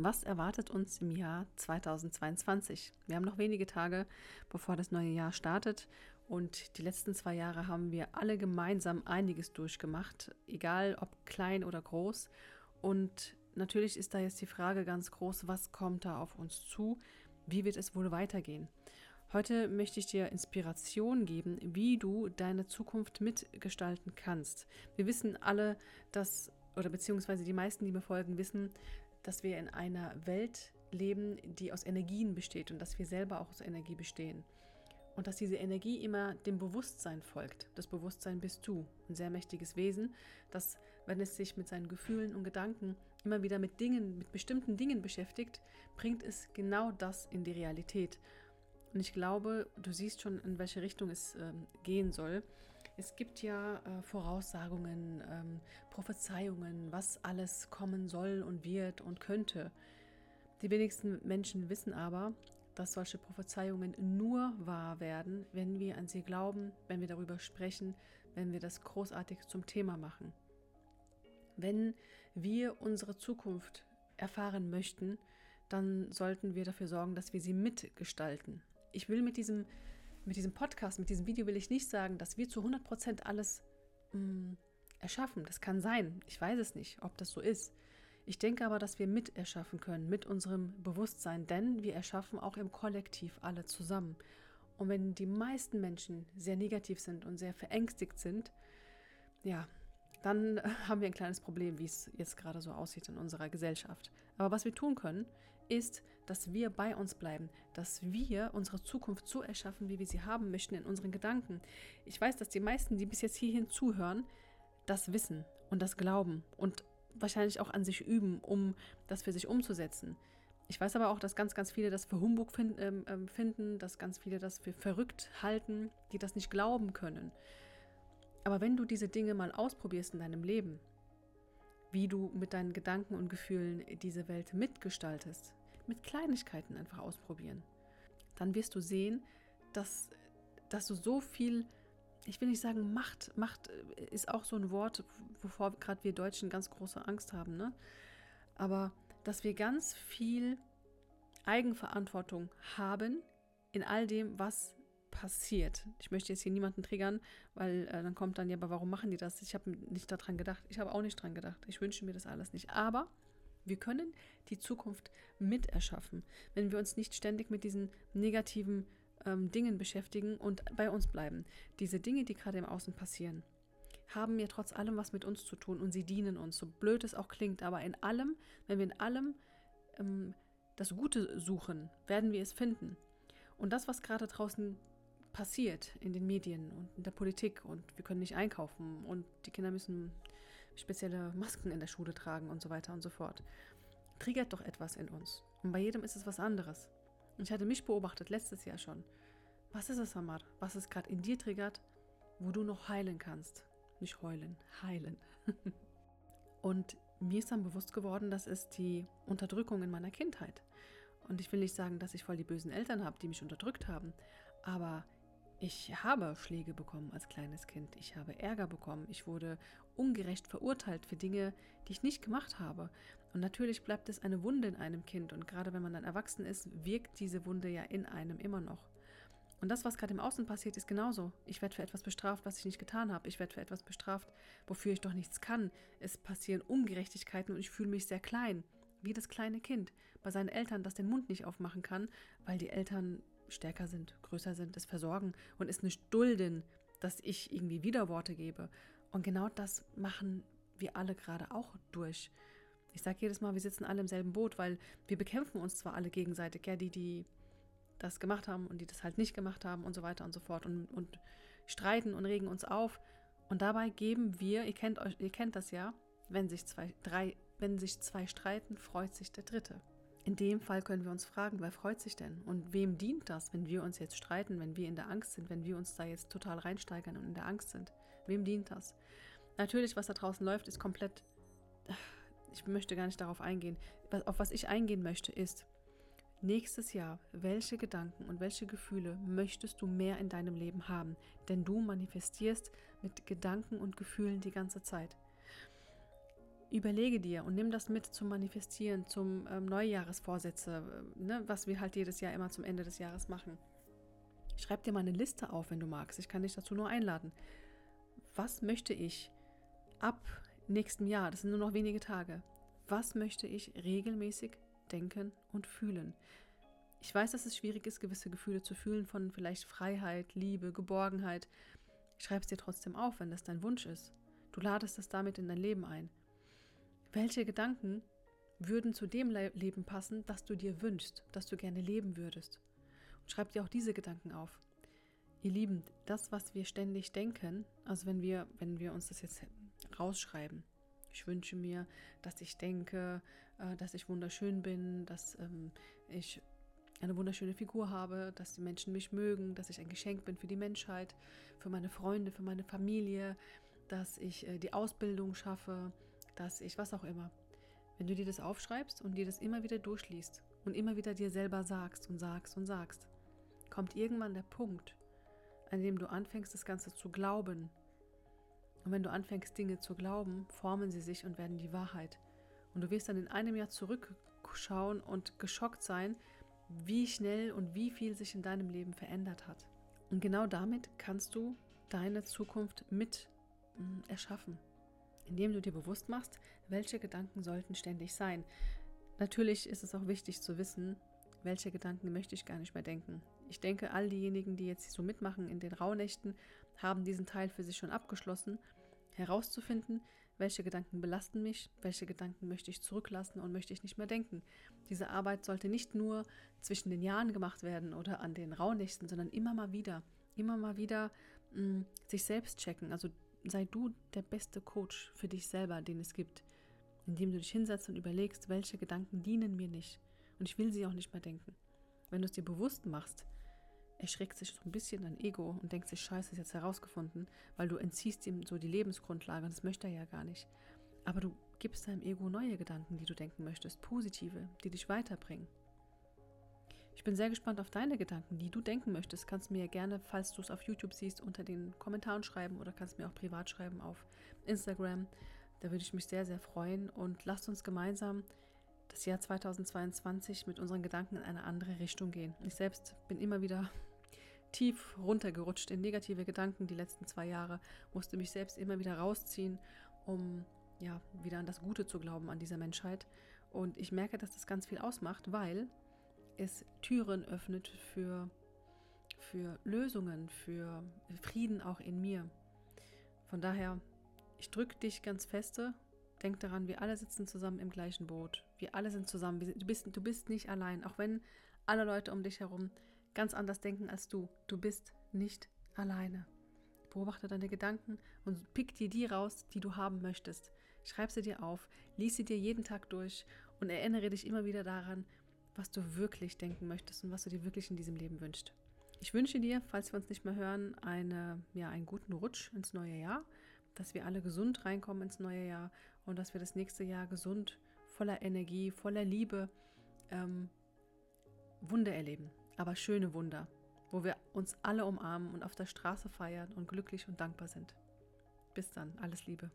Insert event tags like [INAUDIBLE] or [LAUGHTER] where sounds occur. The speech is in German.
Was erwartet uns im Jahr 2022? Wir haben noch wenige Tage, bevor das neue Jahr startet. Und die letzten zwei Jahre haben wir alle gemeinsam einiges durchgemacht, egal ob klein oder groß. Und natürlich ist da jetzt die Frage ganz groß, was kommt da auf uns zu? Wie wird es wohl weitergehen? Heute möchte ich dir Inspiration geben, wie du deine Zukunft mitgestalten kannst. Wir wissen alle, dass, oder beziehungsweise die meisten, die mir folgen, wissen, dass wir in einer Welt leben, die aus Energien besteht und dass wir selber auch aus Energie bestehen. Und dass diese Energie immer dem Bewusstsein folgt. Das Bewusstsein bist du, ein sehr mächtiges Wesen, das, wenn es sich mit seinen Gefühlen und Gedanken immer wieder mit Dingen, mit bestimmten Dingen beschäftigt, bringt es genau das in die Realität. Und ich glaube, du siehst schon, in welche Richtung es äh, gehen soll. Es gibt ja äh, Voraussagungen, ähm, Prophezeiungen, was alles kommen soll und wird und könnte. Die wenigsten Menschen wissen aber, dass solche Prophezeiungen nur wahr werden, wenn wir an sie glauben, wenn wir darüber sprechen, wenn wir das großartig zum Thema machen. Wenn wir unsere Zukunft erfahren möchten, dann sollten wir dafür sorgen, dass wir sie mitgestalten ich will mit diesem, mit diesem Podcast, mit diesem Video will ich nicht sagen, dass wir zu 100% alles mh, mm, erschaffen. Das kann sein. Ich weiß es nicht, ob das so ist. Ich denke aber, dass wir mit erschaffen können, mit unserem Bewusstsein, denn wir erschaffen auch im Kollektiv alle zusammen. Und wenn die meisten Menschen sehr negativ sind und sehr verängstigt sind, ja, dann [LAUGHS] haben wir ein kleines Problem, wie es jetzt gerade so aussieht in unserer Gesellschaft. Aber was wir tun können, ist, dass wir bei uns bleiben, dass wir unsere Zukunft so erschaffen, wie wir sie haben möchten in unseren Gedanken. Ich weiß, dass die meisten, die bis jetzt hierhin zuhören, das wissen und das glauben und wahrscheinlich auch an sich üben, um das für sich umzusetzen. Ich weiß aber auch, dass ganz, ganz viele das für Humbug find, ähm, ähm finden, dass ganz viele das für verrückt halten, die das nicht glauben können. Aber wenn du diese Dinge mal ausprobierst in deinem Leben, wie du mit deinen Gedanken und Gefühlen diese Welt mitgestaltest, mit Kleinigkeiten einfach ausprobieren, dann wirst du sehen, dass, dass du so viel, ich will nicht sagen Macht, Macht ist auch so ein Wort, wovor gerade wir Deutschen ganz große Angst haben, ne? aber dass wir ganz viel Eigenverantwortung haben in all dem, was passiert. Ich möchte jetzt hier niemanden triggern, weil äh, dann kommt dann ja, aber warum machen die das? Ich habe nicht daran gedacht. Ich habe auch nicht daran gedacht. Ich wünsche mir das alles nicht. Aber wir können die Zukunft miterschaffen, wenn wir uns nicht ständig mit diesen negativen ähm, Dingen beschäftigen und bei uns bleiben. Diese Dinge, die gerade im Außen passieren, haben ja trotz allem was mit uns zu tun und sie dienen uns, so blöd es auch klingt. Aber in allem, wenn wir in allem ähm, das Gute suchen, werden wir es finden. Und das, was gerade draußen passiert in den Medien und in der Politik und wir können nicht einkaufen und die Kinder müssen spezielle Masken in der Schule tragen und so weiter und so fort. Triggert doch etwas in uns. Und bei jedem ist es was anderes. Ich hatte mich beobachtet letztes Jahr schon. Was ist es, Samar? Was es gerade in dir triggert, wo du noch heilen kannst? Nicht heulen, heilen. [LAUGHS] und mir ist dann bewusst geworden, das ist die Unterdrückung in meiner Kindheit. Und ich will nicht sagen, dass ich voll die bösen Eltern habe, die mich unterdrückt haben, aber ich habe Schläge bekommen als kleines Kind. Ich habe Ärger bekommen. Ich wurde ungerecht verurteilt für Dinge, die ich nicht gemacht habe. Und natürlich bleibt es eine Wunde in einem Kind. Und gerade wenn man dann erwachsen ist, wirkt diese Wunde ja in einem immer noch. Und das, was gerade im Außen passiert, ist genauso. Ich werde für etwas bestraft, was ich nicht getan habe. Ich werde für etwas bestraft, wofür ich doch nichts kann. Es passieren Ungerechtigkeiten und ich fühle mich sehr klein. Wie das kleine Kind bei seinen Eltern, das den Mund nicht aufmachen kann, weil die Eltern stärker sind, größer sind, es versorgen und es nicht dulden, dass ich irgendwie Widerworte gebe. Und genau das machen wir alle gerade auch durch. Ich sage jedes Mal, wir sitzen alle im selben Boot, weil wir bekämpfen uns zwar alle gegenseitig, ja, die, die das gemacht haben und die das halt nicht gemacht haben und so weiter und so fort und, und streiten und regen uns auf. Und dabei geben wir, ihr kennt euch, ihr kennt das ja, wenn sich zwei, drei, wenn sich zwei streiten, freut sich der Dritte. In dem Fall können wir uns fragen, wer freut sich denn? Und wem dient das, wenn wir uns jetzt streiten, wenn wir in der Angst sind, wenn wir uns da jetzt total reinsteigern und in der Angst sind? Wem dient das? Natürlich, was da draußen läuft, ist komplett. Ich möchte gar nicht darauf eingehen. Auf was ich eingehen möchte, ist, nächstes Jahr, welche Gedanken und welche Gefühle möchtest du mehr in deinem Leben haben? Denn du manifestierst mit Gedanken und Gefühlen die ganze Zeit überlege dir und nimm das mit zum Manifestieren, zum ähm, Neujahresvorsätze, äh, ne, was wir halt jedes Jahr immer zum Ende des Jahres machen. Schreib dir mal eine Liste auf, wenn du magst. Ich kann dich dazu nur einladen. Was möchte ich ab nächstem Jahr, das sind nur noch wenige Tage, was möchte ich regelmäßig denken und fühlen? Ich weiß, dass es schwierig ist, gewisse Gefühle zu fühlen von vielleicht Freiheit, Liebe, Geborgenheit. Schreib es dir trotzdem auf, wenn das dein Wunsch ist. Du ladest es damit in dein Leben ein. Welche Gedanken würden zu dem Le Leben passen, das du dir wünschst, das du gerne leben würdest? Und schreib dir auch diese Gedanken auf. Ihr Lieben, das, was wir ständig denken, also wenn wir, wenn wir uns das jetzt rausschreiben, ich wünsche mir, dass ich denke, äh, dass ich wunderschön bin, dass ähm, ich eine wunderschöne Figur habe, dass die Menschen mich mögen, dass ich ein Geschenk bin für die Menschheit, für meine Freunde, für meine Familie, dass ich äh, die Ausbildung schaffe, dass ich was auch immer. Wenn du dir das aufschreibst und dir das immer wieder durchliest und immer wieder dir selber sagst und sagst und sagst, kommt irgendwann der Punkt, an dem du anfängst, das Ganze zu glauben. Und wenn du anfängst, Dinge zu glauben, formen sie sich und werden die Wahrheit. Und du wirst dann in einem Jahr zurückschauen und geschockt sein, wie schnell und wie viel sich in deinem Leben verändert hat. Und genau damit kannst du deine Zukunft mit mm, erschaffen indem du dir bewusst machst, welche Gedanken sollten ständig sein. Natürlich ist es auch wichtig zu wissen, welche Gedanken möchte ich gar nicht mehr denken. Ich denke, all diejenigen, die jetzt so mitmachen in den Rauhnächten, haben diesen Teil für sich schon abgeschlossen, herauszufinden, welche Gedanken belasten mich, welche Gedanken möchte ich zurücklassen und möchte ich nicht mehr denken. Diese Arbeit sollte nicht nur zwischen den Jahren gemacht werden oder an den Rauhnächten, sondern immer mal wieder, immer mal wieder mh, mm, sich selbst checken. Also sei du der beste Coach für dich selber, den es gibt, indem du dich hinsetzt und überlegst, welche Gedanken dienen mir nicht. Und ich will sie auch nicht mehr denken. Wenn du es dir bewusst machst, erschreckt sich so ein bisschen dein Ego und denkt sich, scheiße, ist jetzt herausgefunden, weil du entziehst ihm so die Lebensgrundlage und das möchte er ja gar nicht. Aber du gibst deinem Ego neue Gedanken, die du denken möchtest, positive, die dich weiterbringen. Ich bin sehr gespannt auf deine Gedanken, die du denken möchtest. Kannst mir gerne, falls du es auf YouTube siehst, unter den Kommentaren schreiben oder kannst mir auch privat schreiben auf Instagram. Da würde ich mich sehr, sehr freuen. Und lasst uns gemeinsam das Jahr 2022 mit unseren Gedanken in eine andere Richtung gehen. Ich selbst bin immer wieder [LAUGHS] tief runtergerutscht in negative Gedanken die letzten zwei Jahre, musste mich selbst immer wieder rausziehen, um ja wieder an das Gute zu glauben an dieser Menschheit. Und ich merke, dass das ganz viel ausmacht, weil es Türen öffnet für, für Lösungen, für Frieden auch in mir. Von daher, ich drücke dich ganz feste. Denk daran, wir alle sitzen zusammen im gleichen Boot. Wir alle sind zusammen. du, bist, du bist nicht allein, auch wenn alle Leute um dich herum ganz anders denken als du. Du bist nicht alleine. Beobachte deine Gedanken und pick dir die raus, die du haben möchtest. Schreib sie dir auf, lies sie dir jeden Tag durch und erinnere dich immer wieder daran, was du wirklich denken möchtest und was du dir wirklich in diesem Leben wünschst. Ich wünsche dir, falls wir uns nicht mehr hören, eine, ja, einen guten Rutsch ins neue Jahr, dass wir alle gesund reinkommen ins neue Jahr und dass wir das nächste Jahr gesund, voller Energie, voller Liebe ähm, Wunder erleben, aber schöne Wunder, wo wir uns alle umarmen und auf der Straße feiern und glücklich und dankbar sind. Bis dann, alles Liebe.